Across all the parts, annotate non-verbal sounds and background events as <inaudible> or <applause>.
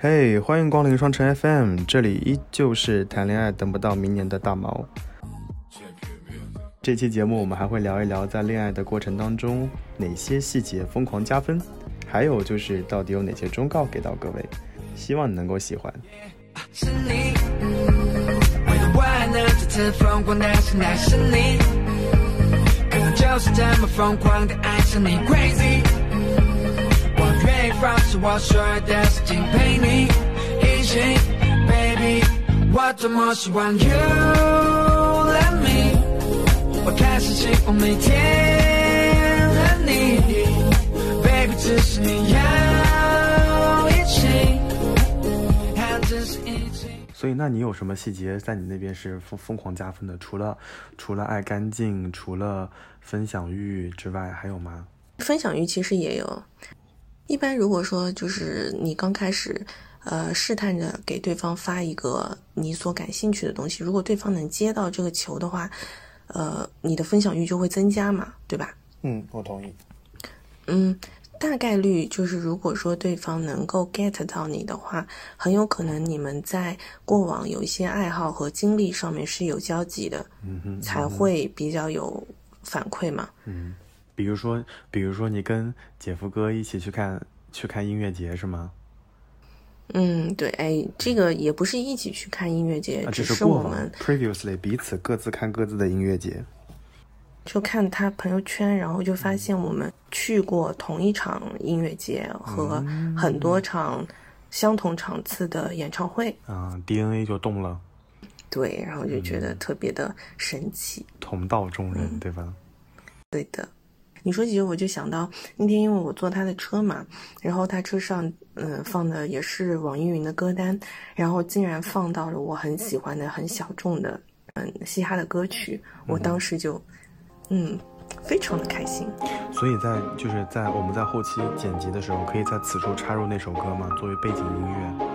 嘿，欢迎光临双城 FM，这里依旧是谈恋爱等不到明年的大毛。这期节目我们还会聊一聊在恋爱的过程当中哪些细节疯狂加分，还有就是到底有哪些忠告给到各位，希望你能够喜欢。Yeah,。我愿意放弃我所有的事情陪你一起，baby。我多么希望 you let me，我开始喜欢每天和你，baby，只是你要一起，还只是一起。所以，那你有什么细节在你那边是疯疯狂加分的？除了除了爱干净，除了分享欲之外，还有吗？分享欲其实也有。一般如果说就是你刚开始，呃，试探着给对方发一个你所感兴趣的东西，如果对方能接到这个球的话，呃，你的分享欲就会增加嘛，对吧？嗯，我同意。嗯，大概率就是如果说对方能够 get 到你的话，很有可能你们在过往有一些爱好和经历上面是有交集的，嗯哼，才会比较有反馈嘛。嗯，比如说，比如说你跟姐夫哥一起去看去看音乐节是吗？嗯，对，哎，这个也不是一起去看音乐节，啊，只是我们 previously 彼此各自看各自的音乐节。就看他朋友圈，然后就发现我们去过同一场音乐节和很多场相同场次的演唱会，啊，DNA 就动了，对，然后就觉得特别的神奇。同道中人，对吧？对的，你说起这我就想到那天，因为我坐他的车嘛，然后他车上嗯、呃放的也是网易云的歌单，然后竟然放到了我很喜欢的很小众的嗯嘻哈的歌曲，我当时就嗯非常的开心。所以在就是在我们在后期剪辑的时候，可以在此处插入那首歌吗？作为背景音乐。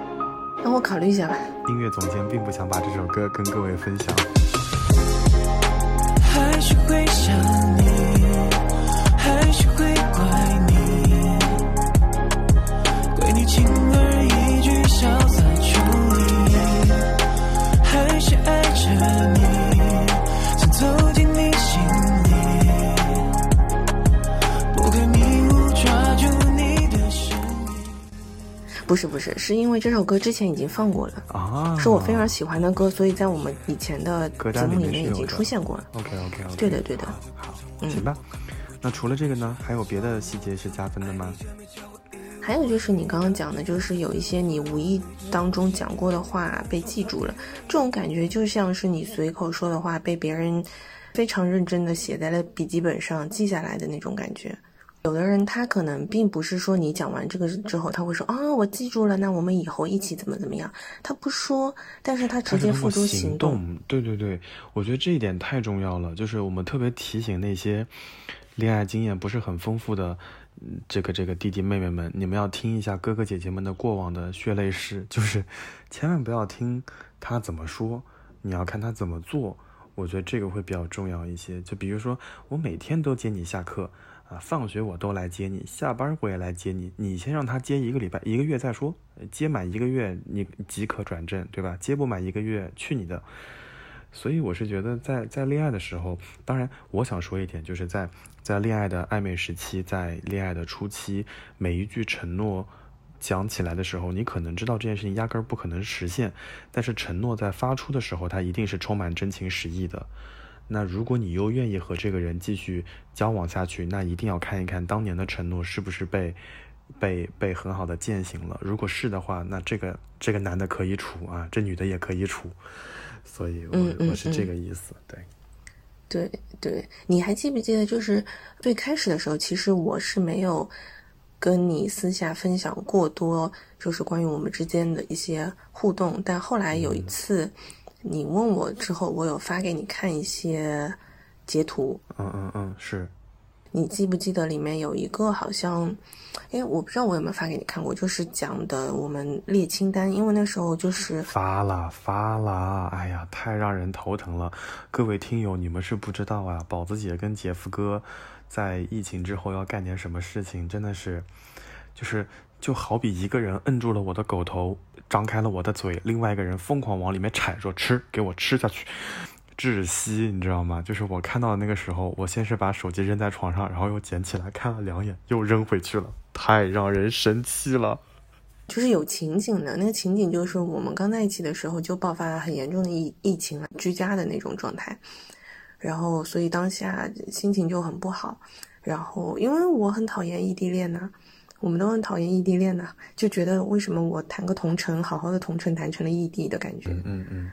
那我考虑一下吧。音乐总监并不想把这首歌跟各位分享。还是会想你，轻而易举潇洒处理，还是爱着你，想走进你心里，抓住你的身影。不是不是，是因为这首歌之前已经放过了，啊，是我非常喜欢的歌，所以在我们以前的歌单里节目里面已经出现过了。OK OK OK。对的对的好，嗯行吧。那除了这个呢，还有别的细节是加分的吗？还有就是你刚刚讲的，就是有一些你无意当中讲过的话被记住了，这种感觉就像是你随口说的话被别人非常认真的写在了笔记本上记下来的那种感觉。有的人他可能并不是说你讲完这个之后他会说啊我记住了，那我们以后一起怎么怎么样，他不说，但是他直接付诸行动。动。对对对，我觉得这一点太重要了。就是我们特别提醒那些恋爱经验不是很丰富的，嗯这个这个弟弟妹妹们，你们要听一下哥哥姐姐们的过往的血泪史，<laughs> 就是千万不要听他怎么说，你要看他怎么做。我觉得这个会比较重要一些。就比如说，我每天都接你下课。啊，放学我都来接你，下班我也来接你。你先让他接一个礼拜、一个月再说，接满一个月你即可转正，对吧？接不满一个月，去你的！所以我是觉得在，在恋爱的时候，当然我想说一点，就是在在恋爱的暧昧时期，在恋爱的初期，每一句承诺讲起来的时候，你可能知道这件事情压根儿不可能实现，但是承诺在发出的时候，它一定是充满真情实意的。那如果你又愿意和这个人继续交往下去，那一定要看一看当年的承诺是不是被被被很好的践行了。如果是的话，那这个这个男的可以处啊，这女的也可以处。所以我，我是这个意思。对，对对，你还记不记得，就是最开始的时候，其实我是没有跟你私下分享过多，就是关于我们之间的一些互动。但后来有一次，你问我之后，我有发给你看一些截图，嗯嗯嗯，是你记不记得里面有一个好像，哎，我不知道我有没有发给你看过，就是讲的我们列清单，因为那时候就是发了发了，哎呀，太让人头疼了。各位听友，你们是不知道啊，宝子姐跟姐夫哥在疫情之后要干点什么事情，真的是就是就好比一个人摁住了我的狗头，张开了我的嘴，另外一个人疯狂往里面踩，说吃，给我吃下去，窒息，你知道吗？就是我看到的那个时候，我先是把手机扔在床上，然后又捡起来看了两眼，又扔回去了，太让人生气了。就是有情景的，那个情景就是我们刚在一起的时候就爆发了很严重的疫疫情了，居家的那种状态，然后所以当下心情就很不好，然后因为我很讨厌异地恋呢，我们都很讨厌异地恋呢，就觉得为什么我谈个同城，好好的同城谈成了异地的感觉，嗯嗯，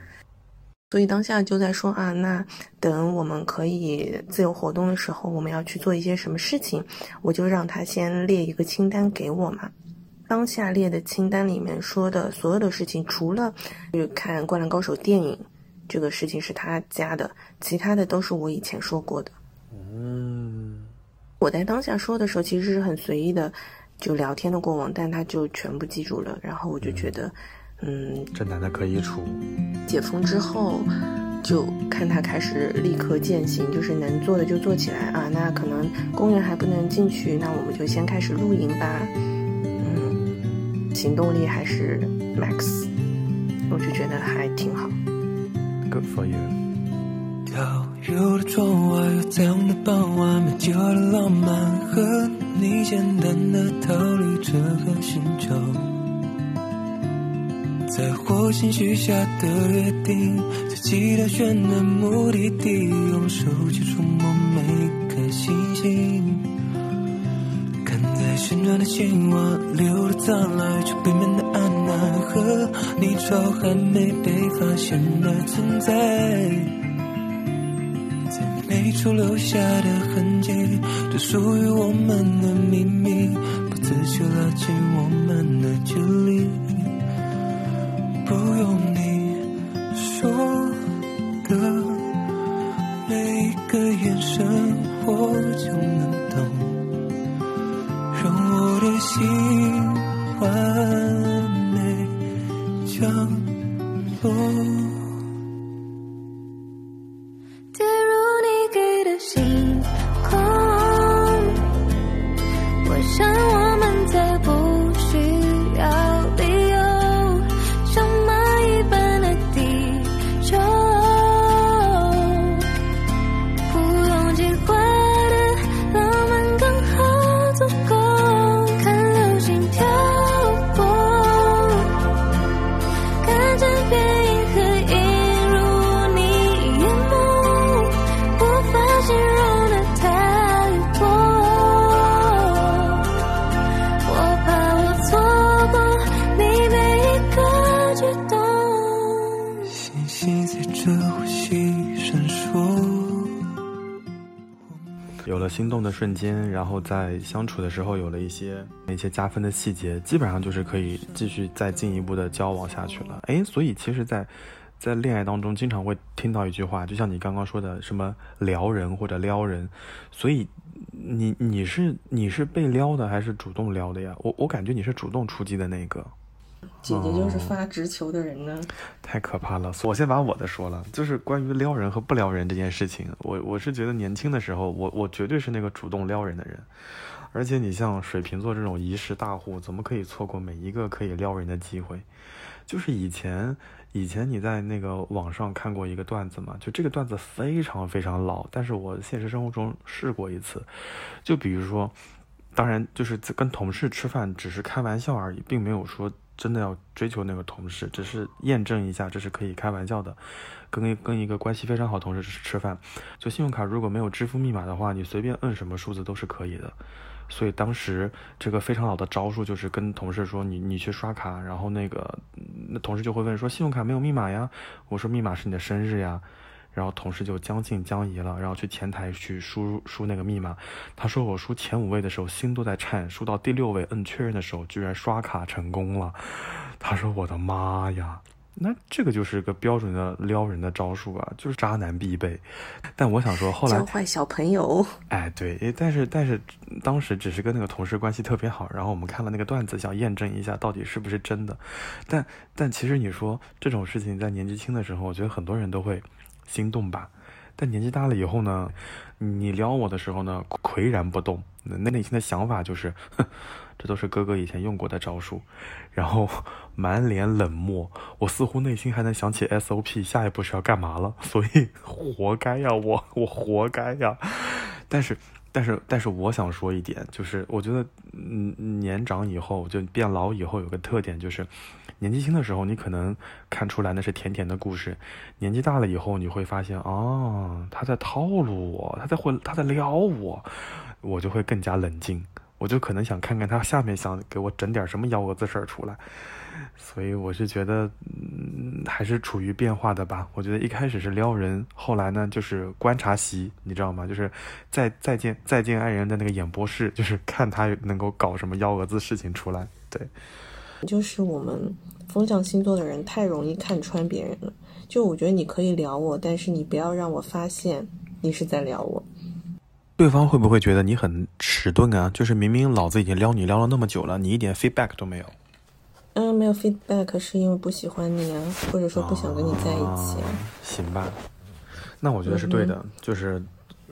所以当下就在说啊，那等我们可以自由活动的时候，我们要去做一些什么事情，我就让他先列一个清单给我嘛。当下列的清单里面说的所有的事情，除了去看《灌篮高手》电影这个事情是他加的，其他的都是我以前说过的。嗯，我在当下说的时候，其实是很随意的，就聊天的过往，但他就全部记住了。然后我就觉得，嗯，这男的可以处。解封之后，就看他开始立刻践行，就是能做的就做起来啊。那可能公园还不能进去，那我们就先开始露营吧。嗯行动力还是 max，我就觉得还挺好。Good for you。跳入的窗外，有太阳的傍晚，没计划的浪漫，和你简单的逃离这个星球。在火星许下的约定，在期待选的目的地，用手去触摸每颗星星。看在旋转的青蛙，流了藏来，却背面的安娜和你朝还没被发现的存在，在每处留下的痕迹，都属于我们的秘密，不自觉拉近我们的距离，不用你说。然后在相处的时候有了一些那些加分的细节，基本上就是可以继续再进一步的交往下去了。哎，所以其实，在在恋爱当中，经常会听到一句话，就像你刚刚说的，什么撩人或者撩人。所以你你是你是被撩的还是主动撩的呀？我我感觉你是主动出击的那个。姐姐就是发直球的人呢，太可怕了！我先把我的说了，就是关于撩人和不撩人这件事情，我我是觉得年轻的时候，我我绝对是那个主动撩人的人，而且你像水瓶座这种一世大户，怎么可以错过每一个可以撩人的机会？就是以前以前你在那个网上看过一个段子嘛，就这个段子非常非常老，但是我现实生活中试过一次，就比如说，当然就是跟同事吃饭只是开玩笑而已，并没有说。真的要追求那个同事，只是验证一下，这是可以开玩笑的。跟跟一个关系非常好同事吃吃饭，就信用卡如果没有支付密码的话，你随便摁什么数字都是可以的。所以当时这个非常好的招数就是跟同事说，你你去刷卡，然后那个那同事就会问说，信用卡没有密码呀？我说密码是你的生日呀。然后同事就将信将疑了，然后去前台去输输那个密码。他说我输前五位的时候心都在颤，输到第六位摁确认的时候居然刷卡成功了。他说我的妈呀，那这个就是个标准的撩人的招数啊，就是渣男必备。但我想说后来教坏小朋友，哎对，但是但是当时只是跟那个同事关系特别好，然后我们看了那个段子想验证一下到底是不是真的。但但其实你说这种事情在年纪轻的时候，我觉得很多人都会。心动吧，但年纪大了以后呢，你撩我的时候呢，岿然不动，那内心的想法就是，这都是哥哥以前用过的招数，然后满脸冷漠。我似乎内心还能想起 SOP 下一步是要干嘛了，<laughs> 所以活该呀，我我活该呀。但是，但是，但是，我想说一点，就是我觉得，嗯，年长以后就变老以后有个特点，就是年纪轻的时候你可能看出来那是甜甜的故事，年纪大了以后你会发现，哦，他在套路我，他在会他在撩我，我就会更加冷静，我就可能想看看他下面想给我整点什么幺蛾子事儿出来。所以我是觉得，嗯，还是处于变化的吧。我觉得一开始是撩人，后来呢就是观察席，你知道吗？就是再再见再见爱人的那个演播室，就是看他能够搞什么幺蛾子事情出来。对，就是我们风象星座的人太容易看穿别人了。就我觉得你可以聊我，但是你不要让我发现你是在聊我。对方会不会觉得你很迟钝啊？就是明明老子已经撩你撩了那么久了，你一点 feedback 都没有。嗯，没有 feedback 是因为不喜欢你啊，或者说不想跟你在一起啊。行吧，那我觉得是对的，就是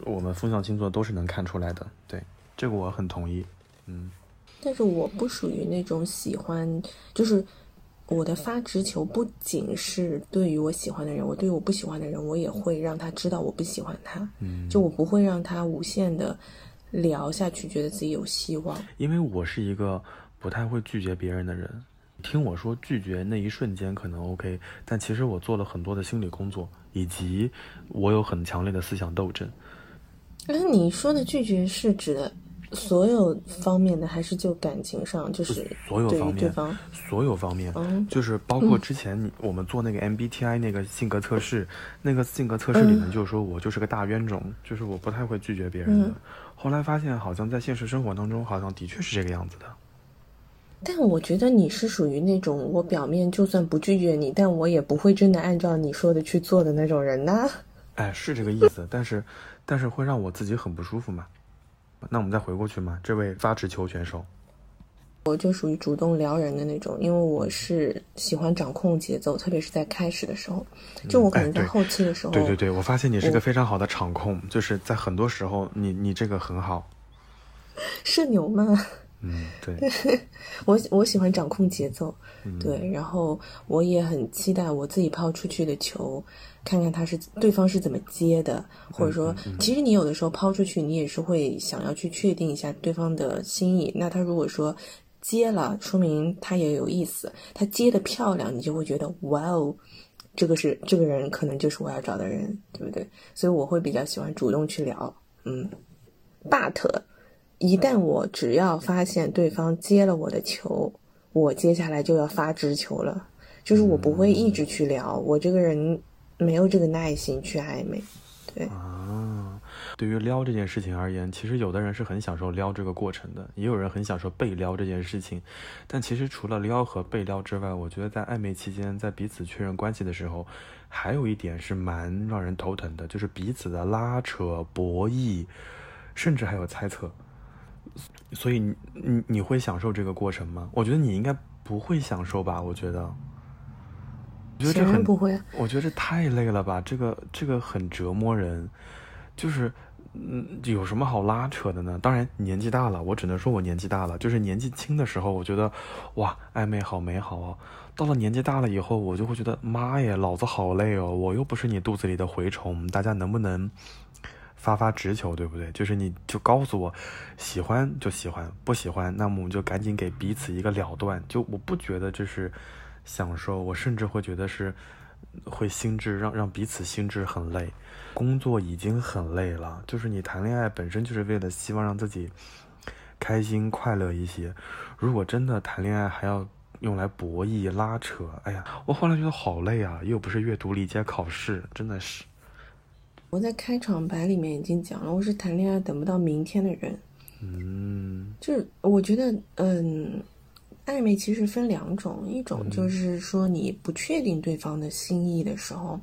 我们风象星座都是能看出来的，对，这个我很同意。嗯，但是我不属于那种喜欢，就是我的发直球不仅是对于我喜欢的人，我对于我不喜欢的人，我也会让他知道我不喜欢他。嗯就我不会让他无限的聊下去，觉得自己有希望。因为我是一个不太会拒绝别人的人。听我说拒绝那一瞬间可能 OK，但其实我做了很多的心理工作，以及我有很强烈的思想斗争。那你说的拒绝是指的所有方面的，还是就感情上，就是所有方面？所有方面，嗯就是包括之前你我们做那个 MBTI 那个性格测试，那个性格测试里面就说我就是个大冤种，就是我不太会拒绝别人的。嗯后来发现好像在现实生活当中，好像的确是这个样子的。但我觉得你是属于那种我表面就算不拒绝你，但我也不会真的按照你说的去做的那种人呐、哎，是这个意思，但是但是会让我自己很不舒服嘛。那我们再回过去嘛，这位发直球选手，我就属于主动撩人的那种，因为我是喜欢掌控节奏，特别是在开始的时候，就我可能在后期的时候，对对对，我发现你是个非常好的场控，就是在很多时候你你这个很好。社牛嘛，嗯，对，<laughs> 我我喜欢掌控节奏，嗯对，然后我也很期待我自己抛出去的球，看看他是对方是怎么接的，或者嗯说，其实你有的时候抛出去，你也是会想要去确定一下对方的心意。那他如果说接了，说明他也有意思，他接的漂亮，你就会觉得哇哦。这个是这个人，可能就是我要找的人，对不对？所以我会比较喜欢主动去聊，嗯。but 一旦我只要发现对方接了我的球，我接下来就要发直球了。就是我不会一直去聊，我这个人没有这个耐心去暧昧。对，啊，对于撩这件事情而言，其实有的人是很享受撩这个过程的，也有人很享受被撩这件事情。但其实除了撩和被撩之外，我觉得在暧昧期间，在彼此确认关系的时候，还有一点是蛮让人头疼的，就是彼此的拉扯、博弈，甚至还有猜测。所以你你你会享受这个过程吗？我觉得你应该不会享受吧？我觉得，我觉得这很不会啊。我觉得这太累了吧，这个这个很折磨人，就是嗯，有什么好拉扯的呢？当然年纪大了，我只能说我年纪大了。就是年纪轻的时候，我觉得哇，暧昧好美好哦。到了年纪大了以后，我就会觉得妈耶，老子好累哦，我又不是你肚子里的蛔虫，大家能不能发发直球，对不对？就是你就告诉我，喜欢就喜欢，不喜欢，那么我们就赶紧给彼此一个了断。就我不觉得这是享受，我甚至会觉得是会心智让让彼此心智很累。工作已经很累了，就是你谈恋爱本身就是为了希望让自己开心快乐一些。如果真的谈恋爱还要用来博弈拉扯，哎呀，我后来觉得好累啊，又不是阅读理解考试，真的是。我在开场白里面已经讲了，我是谈恋爱等不到明天的人。嗯就是我觉得，嗯，暧昧其实分两种，一种就是说你不确定对方的心意的时候，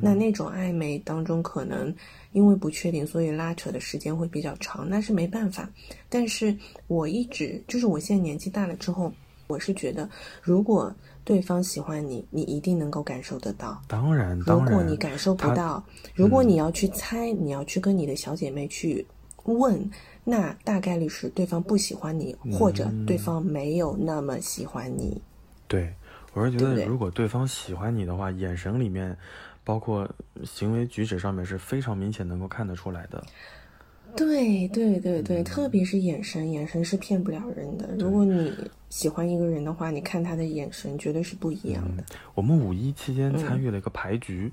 那那种暧昧当中可能因为不确定，所以拉扯的时间会比较长，那是没办法。但是我一直就是我现在年纪大了之后，我是觉得如果对方喜欢你，你一定能够感受得到。当然，如当然，果你感受不到，如果你要去猜，你要去跟你的小姐妹去问，那大概率是对方不喜欢你，或者对方没有那么喜欢你。对，我是觉得如果对方喜欢你的话，眼神里面，包括行为举止上面是非常明显能够看得出来的。对对对嗯对，特别是眼神，眼神是骗不了人的。如果你喜欢一个人的话，你看他的眼神绝对是不一样的。我们五一期间参与了一个牌局，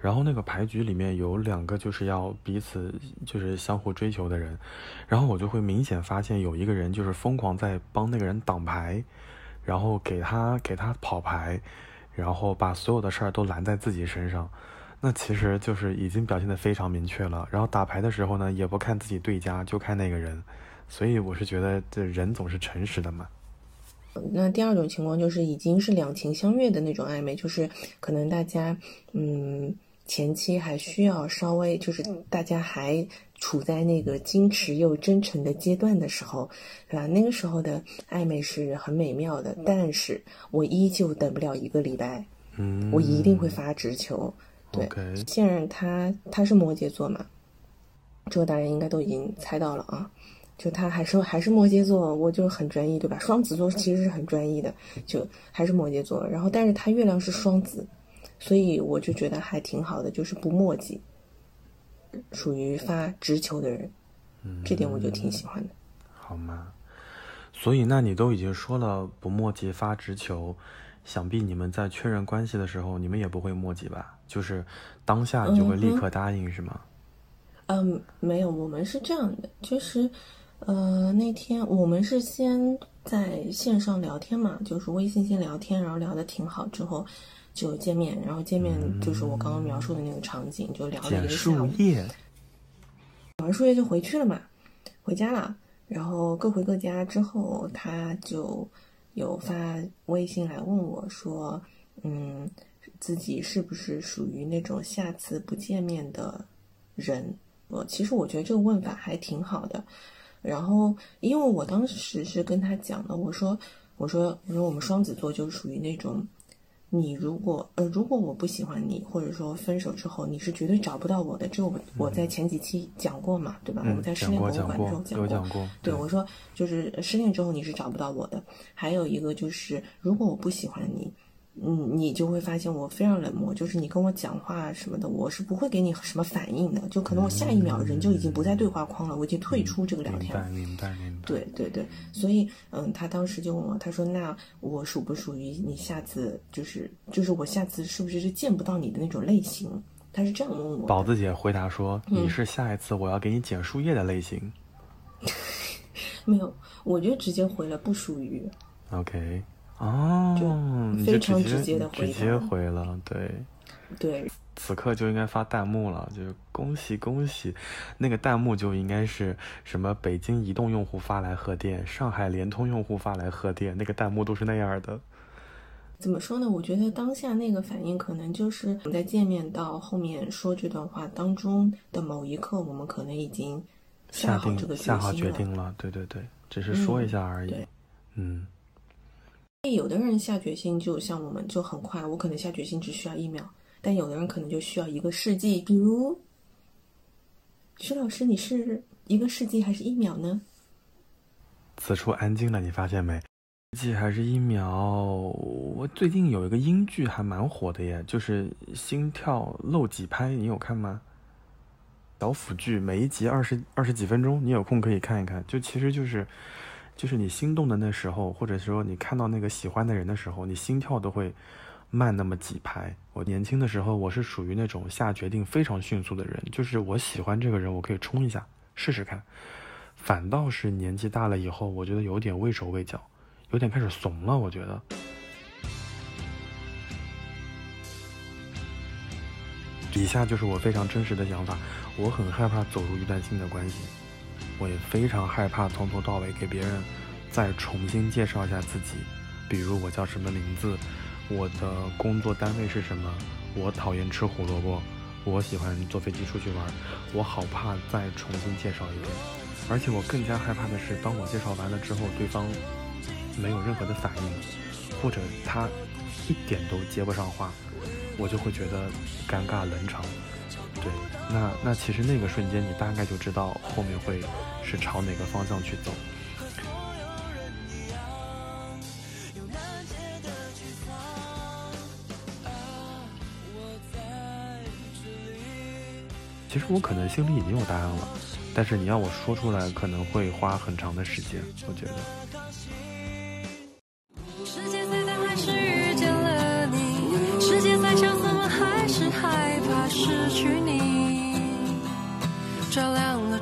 然后那个牌局里面有两个就是要彼此就是相互追求的人，然后我就会明显发现有一个人就是疯狂在帮那个人挡牌，然后给他给他跑牌，然后把所有的事儿都拦在自己身上。那其实就是已经表现得非常明确了。然后打牌的时候呢，也不看自己对家，就看那个人。所以我是觉得这人总是诚实的嘛。那第二种情况就是已经是两情相悦的那种暧昧，就是可能大家嗯前期还需要稍微就是大家还处在那个矜持又真诚的阶段的时候，对吧？那个时候的暧昧是很美妙的，但是我依旧等不了一个礼拜，嗯，我一定会发直球。对现任他他是摩羯座嘛，这个大家应该都已经猜到了啊。就他还是还是摩羯座，我就很专一，对吧？双子座其实是很专一的，就还是摩羯座。然后，但是他月亮是双子，所以我就觉得还挺好的，就是不墨迹，属于发直球的人，这点我就挺喜欢的。好吗？所以，那你都已经说了不墨迹发直球，想必你们在确认关系的时候，你们也不会墨迹吧？就是当下你就会立刻答应，是吗？嗯，没有，我们是这样的，就是，呃，那天我们是先在线上聊天嘛，就是微信先聊天，然后聊的挺好，之后就见面，然后见面就是我刚刚描述的那个场景，就聊了一捡个下午，树叶，聊完树叶就回去了嘛，回家了，然后各回各家之后，他就有发微信来问我说，嗯，自己是不是属于那种下次不见面的人？我其实我觉得这个问法还挺好的。然后，因为我当时是跟他讲的，我说，我说，我说我们双子座就属于那种，你如果呃，如果我不喜欢你，或者说分手之后，你是绝对找不到我的。这个我我在前几期讲过嘛，对吧？我嗯们在失恋博物馆的时候讲过，对，我说就是失恋之后你是找不到我的。还有一个就是，如果我不喜欢你，嗯，你就会发现我非常冷漠，就是你跟我讲话什么的，我是不会给你什么反应的，就可能我下一秒人就已经不在对话框了，我已经退出这个聊天了。白明白明白。对对对，所以嗯，他当时就问我，他说：“那我属不属于你下次就是就是我下次是不是是见不到你的那种类型？”他是这样问我的。宝子姐回答说：“嗯你是下一次我要给你捡树叶的类型。<laughs> 没有，我就直接回了不属于。”OK，哦，你就非常直直接的回直接答回了，对。对，此刻就应该发弹幕了，就是恭喜恭喜，那个弹幕就应该是什么北京移动用户发来贺电，上海联通用户发来贺电，那个弹幕都是那样的。怎么说呢？我觉得当下那个反应，可能就是我们在见面到后面说这段话当中的某一刻，我们可能已经下好这个定下好决定了，对对对，只是说一下而已。对嗯，有的人下决心就像我们就很快，我可能下决心只需要一秒，但有的人可能就需要一个世纪。比如，徐老师，你是一个世纪还是一秒呢？此处安静了，你发现没？季还是一秒？我最近有一个英剧还蛮火的耶，就是心跳漏几拍，你有看吗？小腐剧，每一集二十二十几分钟，你有空可以看一看。就其实就是，就是你心动的那时候，或者说你看到那个喜欢的人的时候，你心跳都会慢那么几拍。我年轻的时候，我是属于那种下决定非常迅速的人，就是我喜欢这个人，我可以冲一下试试看。反倒是年纪大了以后，我觉得有点畏手畏脚，有点开始怂了。我觉得。以下就是我非常真实的想法，我很害怕走入一段新的关系，我也非常害怕从头到尾给别人再重新介绍一下自己，比如我叫什么名字，我的工作单位是什么，我讨厌吃胡萝卜，我喜欢坐飞机出去玩，我好怕再重新介绍一遍，而且我更加害怕的是，当我介绍完了之后，对方没有任何的反应，或者他一点都接不上话。我就会觉得尴尬冷场，对，那那其实那个瞬间，你大概就知道后面会是朝哪个方向去走。其实我可能心里已经有答案了，但是你要我说出来，可能会花很长的时间。我觉得。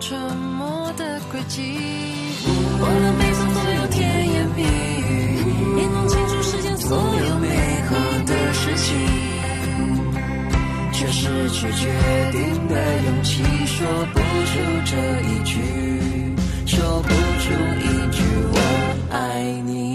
沉默的轨迹，我能背诵所有甜言蜜语，也能清楚世间所有美好的事情。却失去决定的勇气，说不出这一句，说不出一句我爱你。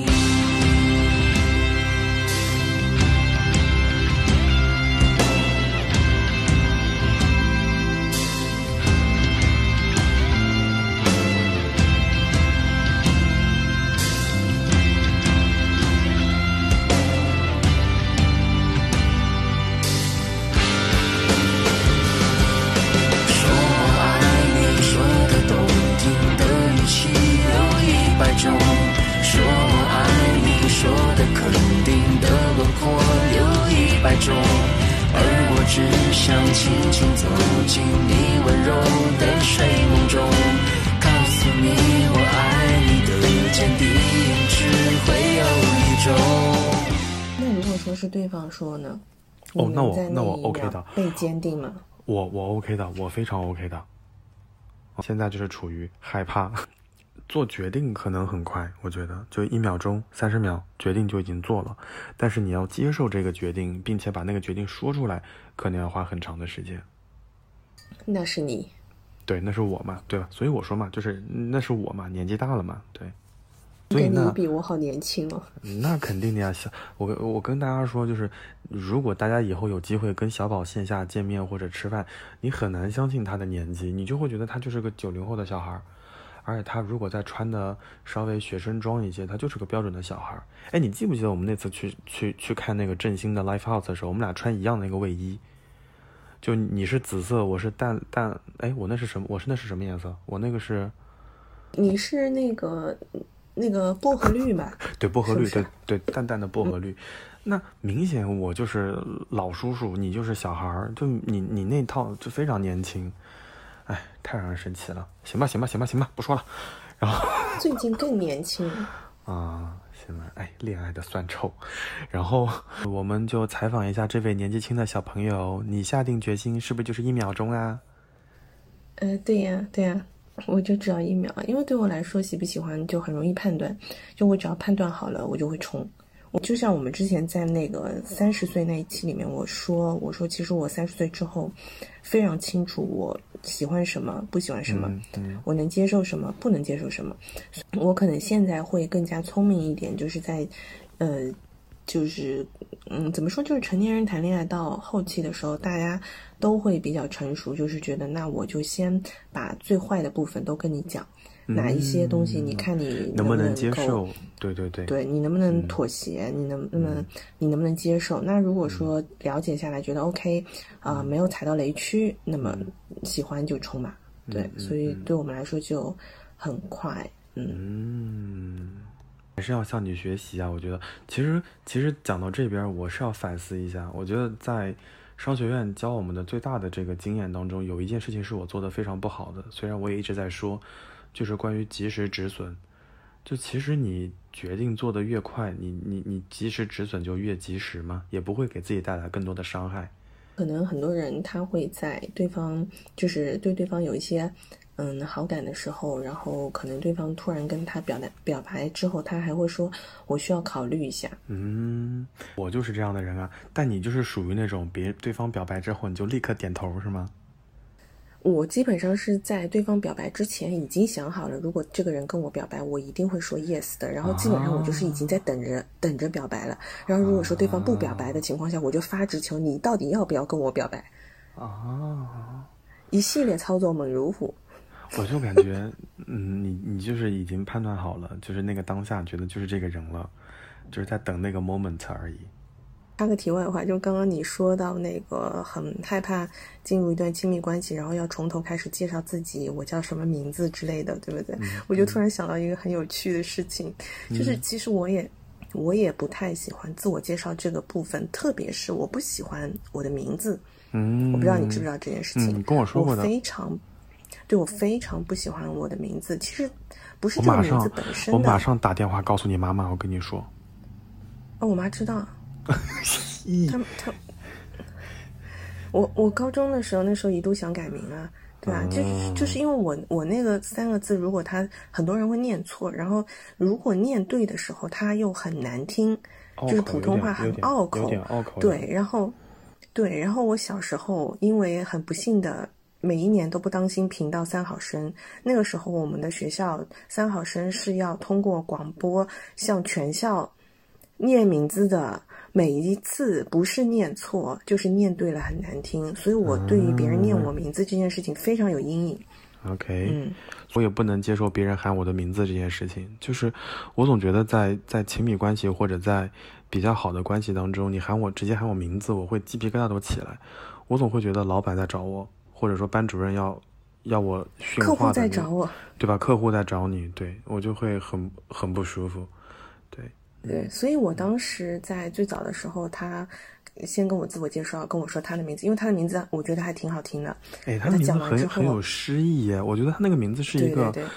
那我那我 OK 的被坚定吗？我我 OK 的，我非常 OK 的。现在就是处于害怕，做决定可能很快，我觉得就一秒钟、三十秒，决定就已经做了。但是你要接受这个决定，并且把那个决定说出来，可能要花很长的时间。那是你。对，那是我嘛，对吧？所以我说嘛，就是那是我嘛，年纪大了嘛，对。所以跟你那比，我好年轻哦。<laughs> 那肯定的呀，小我我跟大家说，就是如果大家以后有机会跟小宝线下见面或者吃饭，你很难相信他的年纪，你就会觉得他就是个九零后的小孩儿，而且他如果再穿的稍微学生装一些，他就是个标准的小孩儿。哎，你记不记得我们那次去去去看那个振兴的 Live House 的时候，我们俩穿一样的那个卫衣，就你是紫色，我是淡淡，哎，我那是什么？我是那是什么颜色？我那个是。你是那个那个薄荷绿嘛？<laughs> 对薄荷绿，是是对对淡淡的薄荷绿，那明显我就是老叔叔，你就是小孩儿，就你你那套就非常年轻，哎，太让人生气了。行吧，行吧，行吧，行吧，不说了。然后最近更年轻。<laughs> 啊，行了，哎，恋爱的酸臭。然后我们就采访一下这位年纪轻的小朋友，你下定决心是不是就是一秒钟啊？呃，对呀，对呀，我就只要一秒，因为对我来说，喜不喜欢就很容易判断，就我只要判断好了，我就会冲。我就像我们之前在那个三十岁那一期里面，我说，我说其实我三十岁之后，非常清楚我喜欢什么，不喜欢什么，嗯我能接受什么，不能接受什么。我可能现在会更加聪明一点，就是在，呃，就是，嗯，怎么说，就是成年人谈恋爱到后期的时候，大家都会比较成熟，就是觉得那我就先把最坏的部分都跟你讲，哪一些东西你看你嗯能不不能接够受？对对对，对你能不能妥协？你能不能、你能不能接受？那如果说了解下来觉得 OK，啊、没有踩到雷区，那么喜欢就冲吧。对，所以对我们来说就很快。嗯，嗯，还是要向你学习啊！我觉得，其实其实讲到这边，我是要反思一下。我觉得在商学院教我们的最大的这个经验当中，有一件事情是我做的非常不好的，虽然我也一直在说，就是关于及时止损。就其实你决定做的越快，你你你及时止损就越及时嘛，也不会给自己带来更多的伤害。可能很多人他会在对方就是对对方有一些嗯好感的时候，然后可能对方突然跟他表达表白之后，他还会说我需要考虑一下。嗯，我就是这样的人啊，但你就是属于那种别对方表白之后你就立刻点头是吗？我基本上是在对方表白之前已经想好了，如果这个人跟我表白，我一定会说 yes 的。然后基本上我就是已经在等着、等着表白了。然后如果说对方不表白的情况下，我就发直球，你到底要不要跟我表白？啊。一系列操作猛如虎。我就感觉，嗯，你你就是已经判断好了，就是那个当下觉得就是这个人了，就是在等那个 moment 而已。插个题外话，就刚刚你说到那个很害怕进入一段亲密关系，然后要从头开始介绍自己，我叫什么名字之类的，对不对？我就突然想到一个很有趣的事情，就是其实我也我也不太喜欢自我介绍这个部分，特别是我不喜欢我的名字。嗯，我不知道你知不知道这件事情。嗯跟我说过的非常对我非常不喜欢我的名字。其实不是这个名字本身的。我马上打电话告诉你妈妈，我跟你说。哦，我妈知道。<laughs> 他他，我我高中的时候，那时候一度想改名啊，对吧、就是就是因为我我那个三个字，如果他很多人会念错，然后如果念对的时候，他又很难听，就是普通话很拗口，拗口。对，然后对，然后我小时候因为很不幸的。每一年都不当心评到三好生，那个时候我们的学校三好生是要通过广播向全校念名字的，每一次不是念错就是念对了，很难听，所以我对于别人念我名字这件事情非常有阴影。OK，嗯，我也不能接受别人喊我的名字这件事情。就是我总觉得在在亲密关系或者在比较好的关系当中，你喊我直接喊我名字，我会鸡皮疙瘩都起来。我总会觉得老板在找我，或者说班主任要要我训客户话的那在找我，对吧？客户在找你，对我就会很很不舒服。对，对，所以我当时在最早的时候，他先跟我自我介绍，跟我说他的名字，因为他的名字我觉得还挺好听的。哎，他的名字很很有诗意耶，我觉得他那个名字是一个对对对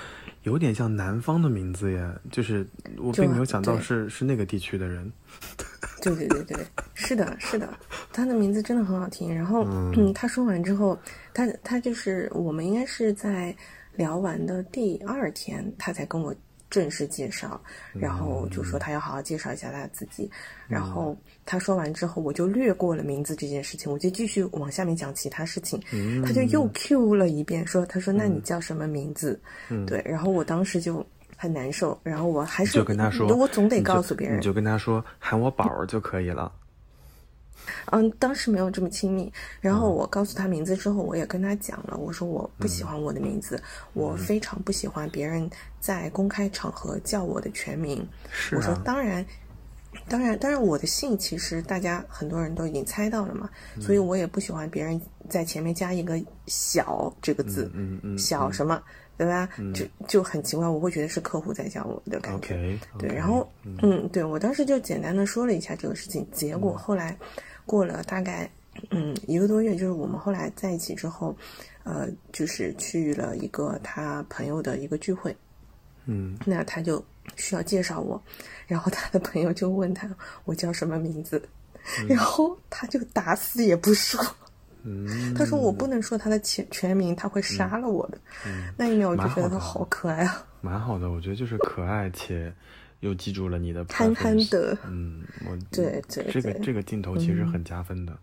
有点像南方的名字耶，就是我并没有想到是是那个地区的人。<laughs> 对对对对，是的，是的，他的名字真的很好听。然后，嗯，他说完之后，他他就是我们应该是在聊完的第二天，他才跟我正式介绍，然后就说他要好好介绍一下他自己。然后他说完之后，我就略过了名字这件事情，我就继续往下面讲其他事情。他就又 Q 了一遍，说：“他说那你叫什么名字？”对，然后我当时就。很难受，然后我还是就跟他说，我总得告诉别人，你就跟他说喊我宝儿就可以了。嗯，当时没有这么亲密。然后我告诉他名字之后，我也跟他讲了，我说我不喜欢我的名字，我非常不喜欢别人在公开场合叫我的全名。是我说啊，当然。当然，当然，我的姓其实大家很多人都已经猜到了嘛，所以我也不喜欢别人在前面加一个“小”这个字，嗯嗯嗯小什么，对吧？就就很奇怪，我会觉得是客户在讲我的感觉。对，然后嗯，对我当时就简单的说了一下这个事情，结果后来过了大概嗯一个多月，就是我们后来在一起之后，呃，就是去了一个他朋友的一个聚会，嗯，那他就需要介绍我，然后他的朋友就问他我叫什么名字，然后他就打死也不说。嗯，他说我不能说他的全全名，他会杀了我的。那一秒我就觉得他好可爱啊，蛮好的，我觉得就是可爱且又记住了你的憨憨的。嗯，我对对这个这个镜头其实很加分的。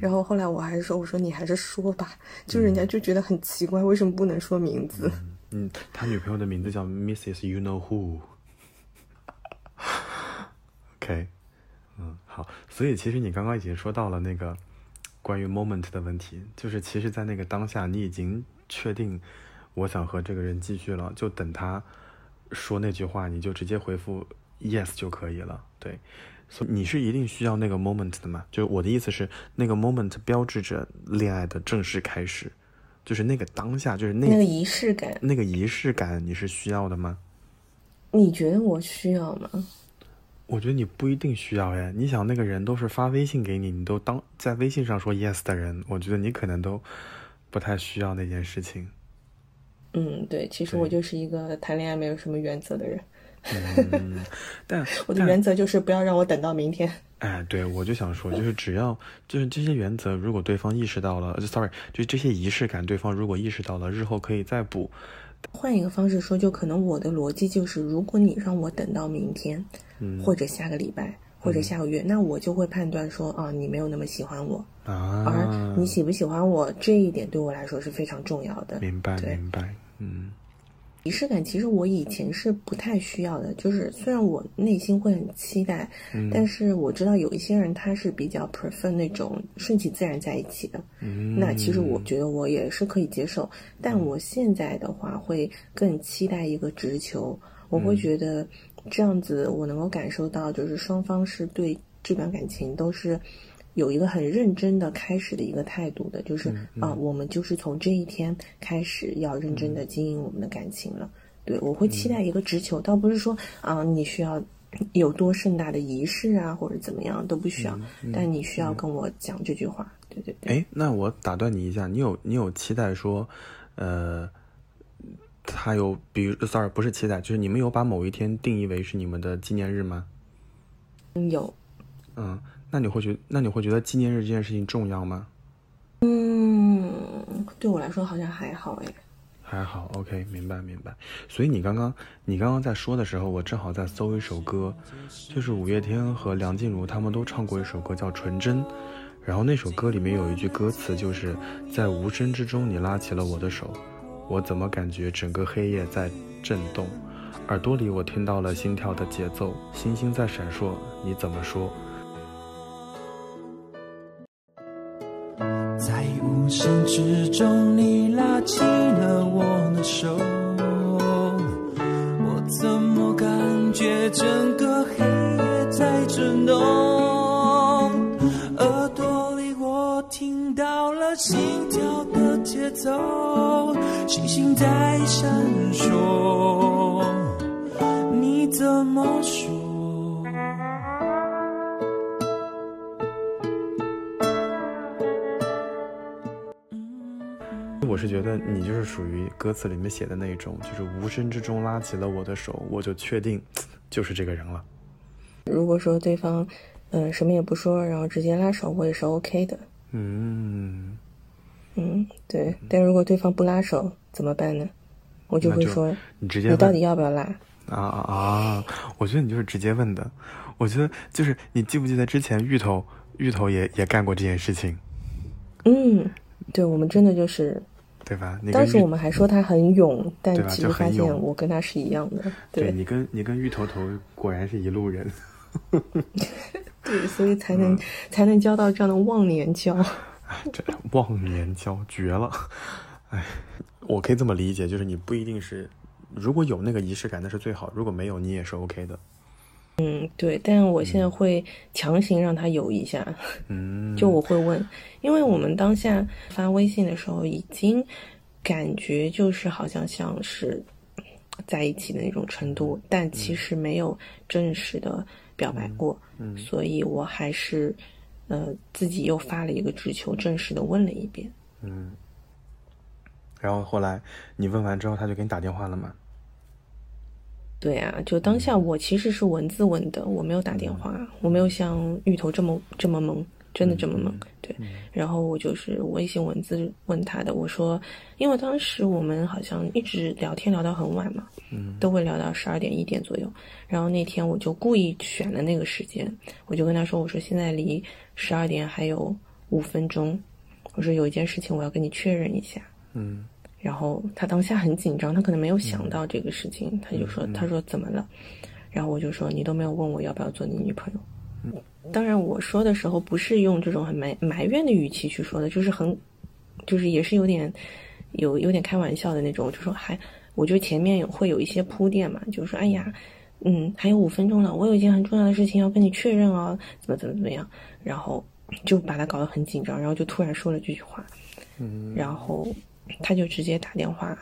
然后后来我还是说，我说你还是说吧，就人家就觉得很奇怪，为什么不能说名字？嗯，他女朋友的名字叫 Mrs. You Know Who。<laughs> OK，嗯，好，所以其实你刚刚已经说到了那个关于 moment 的问题，就是其实，在那个当下，你已经确定我想和这个人继续了，就等他说那句话，你就直接回复 yes 就可以了。对，所以你是一定需要那个 moment 的嘛？就我的意思是，那个 moment 标志着恋爱的正式开始，就是那个当下，就是那那个仪式感，那个仪式感，你是需要的吗？你觉得我需要吗？我觉得你不一定需要哎。你想，那个人都是发微信给你，你都当在微信上说 yes 的人，我觉得你可能都不太需要那件事情。嗯，对，其实我就是一个谈恋爱没有什么原则的人。嗯，但 <laughs> 我的原则就是不要让我等到明天。哎，对，我就想说，就是只要就是这些原则，如果对方意识到了，sorry，就这些仪式感，对方如果意识到了，日后可以再补。换一个方式说，就可能我的逻辑就是，如果你让我等到明天，嗯。或者下个礼拜，或者下个月，那我就会判断说，啊，你没有那么喜欢我，啊，而你喜不喜欢我这一点对我来说是非常重要的。明白明白，嗯仪式感其实我以前是不太需要的，就是虽然我内心会很期待，嗯。但是我知道有一些人他是比较 prefer 那种顺其自然在一起的，嗯，那其实我觉得我也是可以接受，但我现在的话会更期待一个直球，我会觉得这样子我能够感受到就是双方是对这段感情都是有一个很认真的开始的一个态度的，就是啊、嗯我们就是从这一天开始要认真的经营我们的感情了。对，我会期待一个直球，倒不是说啊你需要有多盛大的仪式啊，或者怎么样都不需要，但你需要跟我讲这句话。对对对。哎，那我打断你一下，你有你有期待说，呃，他有比如，sorry，不是期待，就是你们有把某一天定义为是你们的纪念日吗？嗯有，嗯，那你会觉那你会觉得纪念日这件事情重要吗？嗯，对我来说好像还好哎。还好，OK，明白明白。所以你刚刚你刚刚在说的时候，我正好在搜一首歌，就是五月天和梁静茹他们都唱过一首歌叫《纯真》，然后那首歌里面有一句歌词就是在无声之中你拉起了我的手，我怎么感觉整个黑夜在震动，耳朵里我听到了心跳的节奏，星星在闪烁，你怎么说？无声之中，你拉起了我的手，我怎么感觉整个黑夜在震动？耳朵里我听到了心跳的节奏，星星在闪烁，你怎么说？我是觉得你就是属于歌词里面写的那种，就是无声之中拉起了我的手，我就确定就是这个人了。如果说对方，嗯、什么也不说，然后直接拉手，我也是 OK 的。嗯，嗯，对。但如果对方不拉手怎么办呢？我就会说，你直接问你到底要不要拉？啊啊啊！我觉得你就是直接问的。我觉得就是你记不记得之前芋头芋头也也干过这件事情，嗯，对，我们真的就是，对吧？当时我们还说他很勇，但其实发现我跟他是一样的。对对你跟你跟芋头头果然是一路人。<laughs> 对，所以才嗯能、才能交到这样的忘年交。<laughs> 这忘年交绝了，哎，我可以这么理解，就是你不一定是，如果有那个仪式感，那是最好；如果没有，你也是 OK 的。嗯，对，但我现在会强行让他有一下。<laughs> 嗯，就我会问，因为我们当下发微信的时候，已经感觉就是好像像是在一起的那种程度，但其实没有正式的表白过，嗯所以我还是呃自己又发了一个直球，正式的问了一遍。嗯，然后后来你问完之后，他就给你打电话了吗？对啊，就当下我其实是文字问的，我没有打电话，我没有像芋头这么这么懵，真的这么懵。对，然后我就是微信文字问他的，我说，因为当时我们好像一直聊天聊到很晚嘛，嗯都会聊到十二点一点左右。然后那天我就故意选了那个时间，我就跟他说，我说现在离十二点还有五分钟，我说有一件事情我要跟你确认一下。嗯然后他当下很紧张，他可能没有想到这个事情，他就说：“他说怎么了？”然后我就说：“你都没有问我要不要做你女朋友。”当然，我说的时候不是用这种很埋埋怨的语气去说的，就是很，就是也是有点有有点开玩笑的那种，就说还，我就前面有会有一些铺垫嘛，就是说，哎呀，嗯，还有五分钟了，我有一件很重要的事情要跟你确认哦，怎么怎么怎么样，然后就把他搞得很紧张，然后就突然说了这句话，嗯然后他就直接打电话，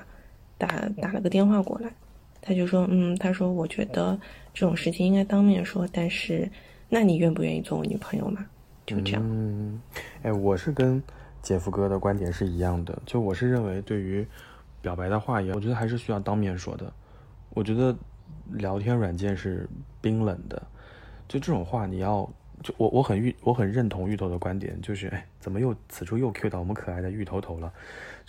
打打了个电话过来，他就说，嗯，他说我觉得这种事情应该当面说，但是那你愿不愿意做我女朋友嘛？就这样，嗯，哎，我是跟姐夫哥的观点是一样的，就我是认为对于表白的话也，我觉得还是需要当面说的。我觉得聊天软件是冰冷的，就这种话你要，就我我很芋我很认同芋头的观点，就是哎，怎么又此处又 Q 到我们可爱的芋头头了？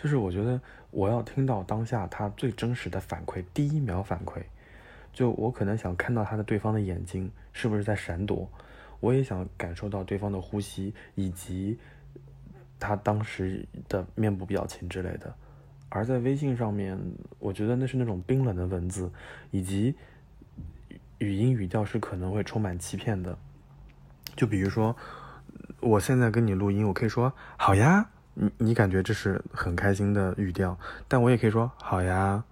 就是我觉得我要听到当下他最真实的反馈，第一秒反馈，就我可能想看到他的对方的眼睛是不是在闪躲，我也想感受到对方的呼吸以及他当时的面部表情之类的。而在微信上面，我觉得那是那种冰冷的文字，以及语音语调是可能会充满欺骗的。就比如说，我现在跟你录音，我可以说“好呀”，你你感觉这是很开心的语调，但我也可以说“好呀”，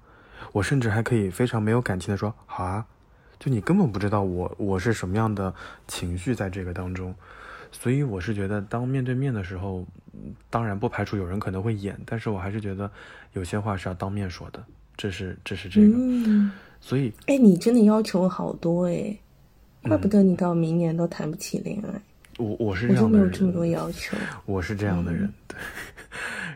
我甚至还可以非常没有感情的说“好啊”，就你根本不知道我我是什么样的情绪在这个当中，所以我是觉得当面对面的时候，嗯当然不排除有人可能会演，但是我还是觉得有些话是要当面说的，这是这是这个，嗯，所以哎，你真的要求好多哎，怪嗯不得你到明年都谈不起恋爱，我我是我就这样的没有这么多，要求。我是这样的人，对，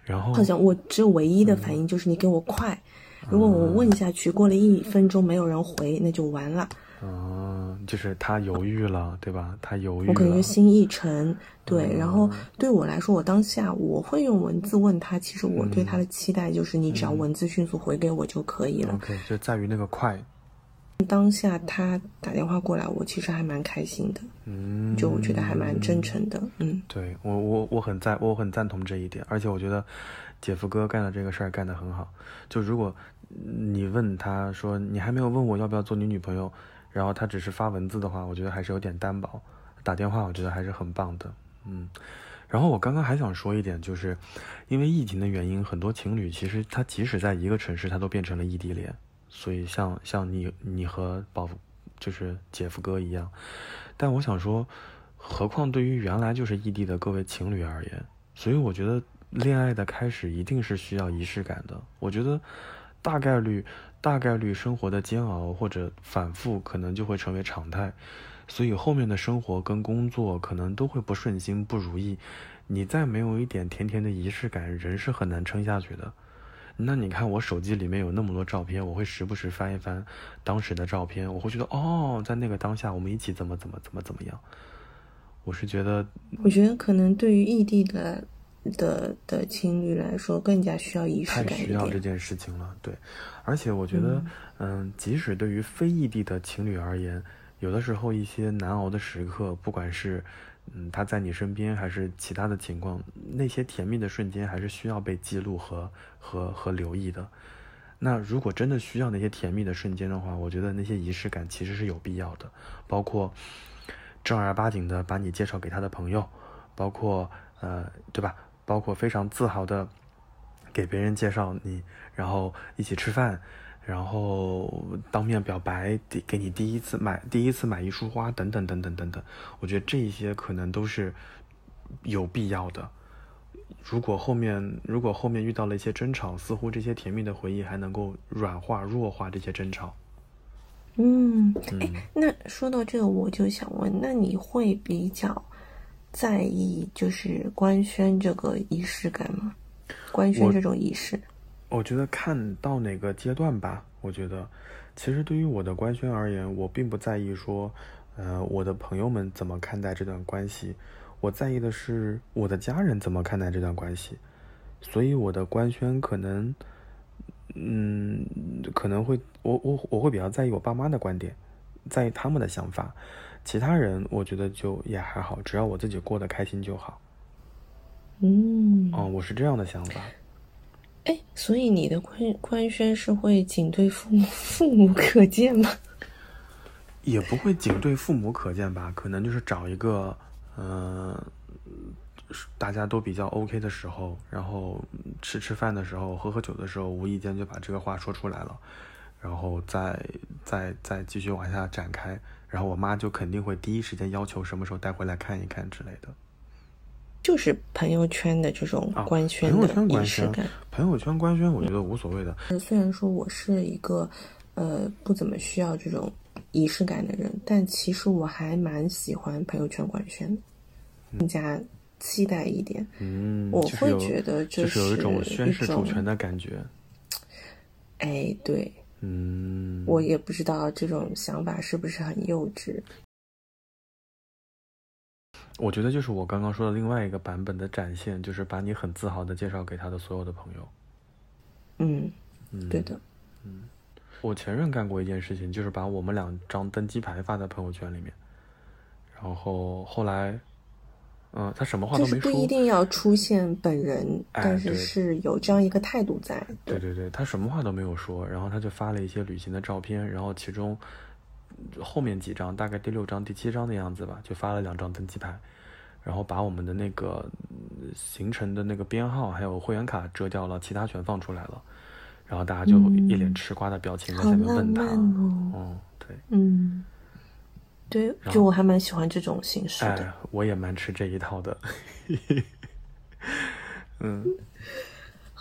然后好像我只有唯一的反应就是你给我快，如果我问下去，过了一分钟没有人回，那就完了，嗯，就是他犹豫了，对吧？他犹豫我可能就心一沉。对，然后对我来说，我当下我会用文字问他，其实我对他的期待就是你只要文字迅速回给我就可以了。OK，就在于那个快，当下他打电话过来，我其实还蛮开心的，嗯，就我觉得还蛮真诚的，嗯。对我我我很赞我很赞同这一点，而且我觉得姐夫哥干的这个事儿干得很好。就如果你问他说你还没有问我要不要做你女朋友，然后他只是发文字的话，我觉得还是有点单薄。打电话我觉得还是很棒的，嗯。然后我刚刚还想说一点，就是因为疫情的原因，很多情侣其实他即使在一个城市，他都变成了异地恋。所以像像你你和宝就是姐夫哥一样，但我想说，何况对于原来就是异地的各位情侣而言，所以我觉得恋爱的开始一定是需要仪式感的。我觉得大概率大概率生活的煎熬或者反复可能就会成为常态，所以后面的生活跟工作可能都会不顺心不如意。你再没有一点甜甜的仪式感，人是很难撑下去的。那你看我手机里面有那么多照片，我会时不时翻一翻当时的照片，我会觉得哦，在那个当下我们一起怎么怎么怎么怎么样。我是觉得，我觉得可能对于异地的的的情侣来说，更加需要仪式感一需要这。件事情了，对。而且我觉得，嗯即使对于非异地的情侣而言，有的时候一些难熬的时刻，不管是嗯他在你身边，还是其他的情况，那些甜蜜的瞬间，还是需要被记录和和和留意的。那如果真的需要那些甜蜜的瞬间的话，我觉得那些仪式感其实是有必要的，包括正儿八经的把你介绍给他的朋友，包括呃，对吧？包括非常自豪的给别人介绍你，然后一起吃饭，然后当面表白，给给你第一次买第一次买一束花，等等等等等等。我觉得这一些可能都是有必要的。如果后面如果后面遇到了一些争吵，似乎这些甜蜜的回忆还能够软化弱化这些争吵。嗯，嗯哎，那说到这个，我就想问，那你会比较在意就是官宣这个仪式感吗？官宣这种仪式，我觉得看到哪个阶段吧，我觉得，其实对于我的官宣而言，我并不在意说，呃，我的朋友们怎么看待这段关系，我在意的是我的家人怎么看待这段关系，所以我的官宣可能，嗯，可能会，我我我会比较在意我爸妈的观点，在意他们的想法，其他人我觉得就也还好，只要我自己过得开心就好。嗯，哦，我是这样的想法。哎，所以你的官官宣是会仅对父母 <laughs> 父母可见吗？<laughs> 也不会仅对父母可见吧，可能就是找一个，呃，大家都比较 OK 的时候，然后吃吃饭的时候、喝喝酒的时候，无意间就把这个话说出来了，然后再再再继续往下展开，然后我妈就肯定会第一时间要求什么时候带回来看一看之类的。就是朋友圈的这种啊，官宣朋友的圈官宣仪式感。，朋友圈官宣，我觉得无所谓的。虽然说我是一个呃不怎么需要这种仪式感的人，但其实我还蛮喜欢朋友圈官宣的，更加期待一点。嗯，我会觉得这就是有一种宣一种示主权的感觉。哎，对嗯，我也不知道这种想法是不是很幼稚。我觉得就是我刚刚说的另外一个版本的展现，就是把你很自豪的介绍给他的所有的朋友。嗯，嗯，对的。嗯我前任干过一件事情，就是把我们两张登机牌发在朋友圈里面，然后后来，嗯、他什么话都没说。不一定要出现本人，哎但是是有这样一个态度在。对对对，他什么话都没有说，然后他就发了一些旅行的照片，然后其中后面几张，大概第六张、第七张的样子吧，就发了两张登机牌，然后把我们的那个嗯行程的那个编号还有会员卡遮掉了，其他全放出来了，然后大家就一脸嗯吃瓜的表情在下面问他，哦嗯，对，嗯，对，就我还蛮喜欢这种形式的。哎，我也蛮吃这一套的。<laughs> 嗯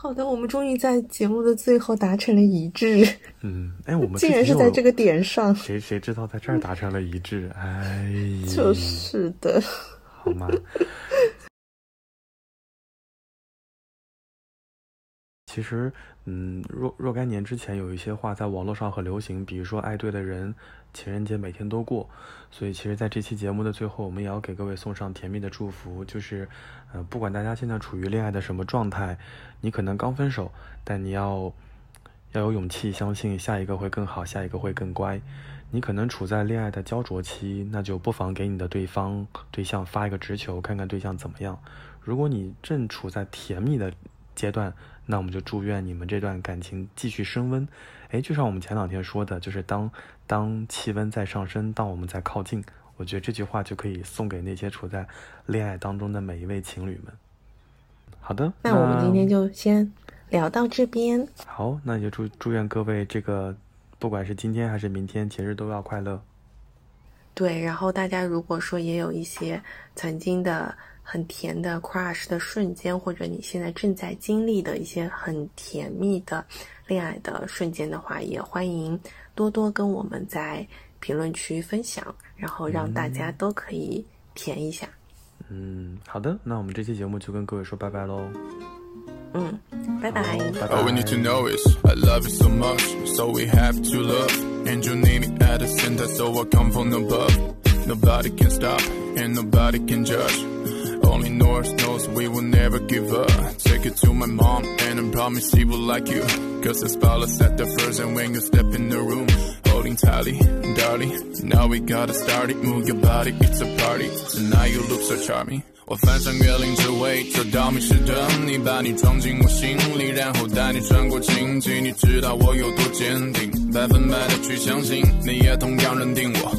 好的，我们终于在节目的最后达成了一致，嗯，哎，我们竟然是在这个点上。谁谁知道在这儿达成了一致？哎，<laughs> 就是的，好吗？<laughs> 其实，嗯，若若干年之前有一些话在网络上很流行，比如说“爱对的人，情人节每天都过”。所以，其实在这期节目的最后，我们也要给各位送上甜蜜的祝福，就是，呃，不管大家现在处于恋爱的什么状态，你可能刚分手，但你要要有勇气，相信下一个会更好，下一个会更乖。你可能处在恋爱的焦灼期，那就不妨给你的对方对象发一个直球，看看对象怎么样。如果你正处在甜蜜的阶段，那我们就祝愿你们这段感情继续升温。哎，就像我们前两天说的，就是当当气温在上升，当我们在靠近，我觉得这句话就可以送给那些处在恋爱当中的每一位情侣们。好的，那我们今天就先聊到这边。好，那就祝祝愿各位这个不管是今天还是明天，节日都要快乐。对，然后大家如果说也有一些曾经的很甜的 crush 的瞬间，或者你现在正在经历的一些很甜蜜的恋爱的瞬间的话，也欢迎多多跟我们在评论区分享，然后让大家都可以甜一下。嗯，好的，那我们这期节目就跟各位说拜拜喽。嗯，拜拜。拜拜。All we need to know is I love you so much, so we have to love. And you need me at center, so I come from above. Nobody can stop, and nobody can judge. Only North knows we will never give up. Take it to my mom, and I promise she will like you. Cause the spotlight's at the first, and when you step in the room, holding tightly, darling. Now we gotta start it, move your body, it's a party. Tonight you look so charming. 我翻山越岭只为找到迷失的你，把你装进我心里，然后带你穿过荆棘。你知道我有多坚定，百分百的去相信，你也同样认定我。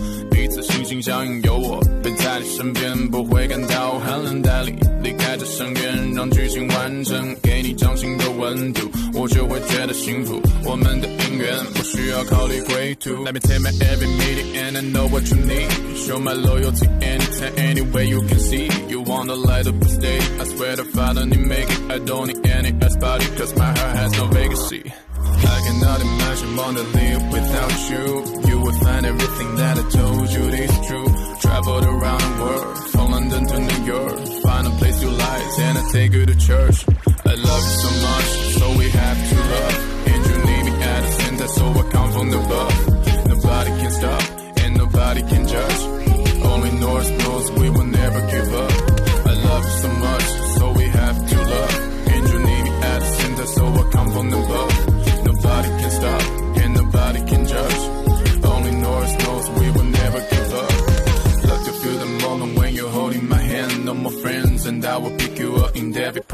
心心相印，有我陪在你身边，不会感到寒冷。带你离开这深渊，让剧情完整，给你掌心的温度，我就会觉得幸福。我们的姻缘不需要考虑归途。Let me take my every meeting and I know what you need. Show my loyalty anytime, anywhere you can see. You wanna light up the stage? I swear to finally make it. I don't need any else body, cause my heart has no vacancy. I cannot imagine wanna live without you. You would find everything that I told you is true. Traveled around the world, from London to New York. Find a place you like, and I take you to church. I love you so much, so we have to love. And you need me at the center, so I come from above. Nobody can stop, and nobody can judge. Only North knows we will never give up. I love you so much, so we have to love. And you need me at the center, so I come from above.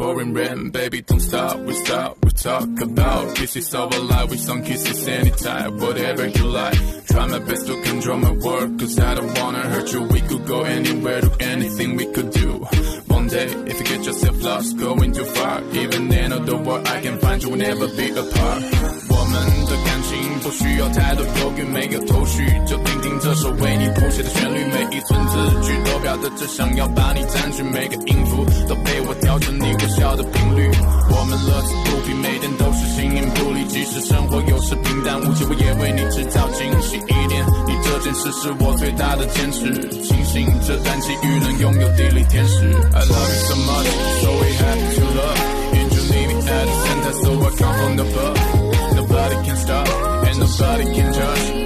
Pouring rain. Baby, don't stop, we stop, we talk about kisses of a life with some kisses anytime, whatever you like. Try my best to control my work, cause I don't wanna hurt you. We could go anywhere, do anything we could do. One day, if you get yourself lost, going too far, even in the world I can find you, we'll never be apart. 我们的感情不需要太多犹豫，没有头绪，就听听这首为你谱写的旋律，每一寸字句都表达着想要把你占据，每个音符都被我调成你微笑的频率。我们乐此不疲，每天都是形影不离，即使生活有时平淡无奇，我也为你制造惊喜。一年，你这件事是我最大的坚持。庆幸这段际遇能拥有地利天时。I love you so much, so we have to love. Angel need me at the center, so I come from above. nobody can touch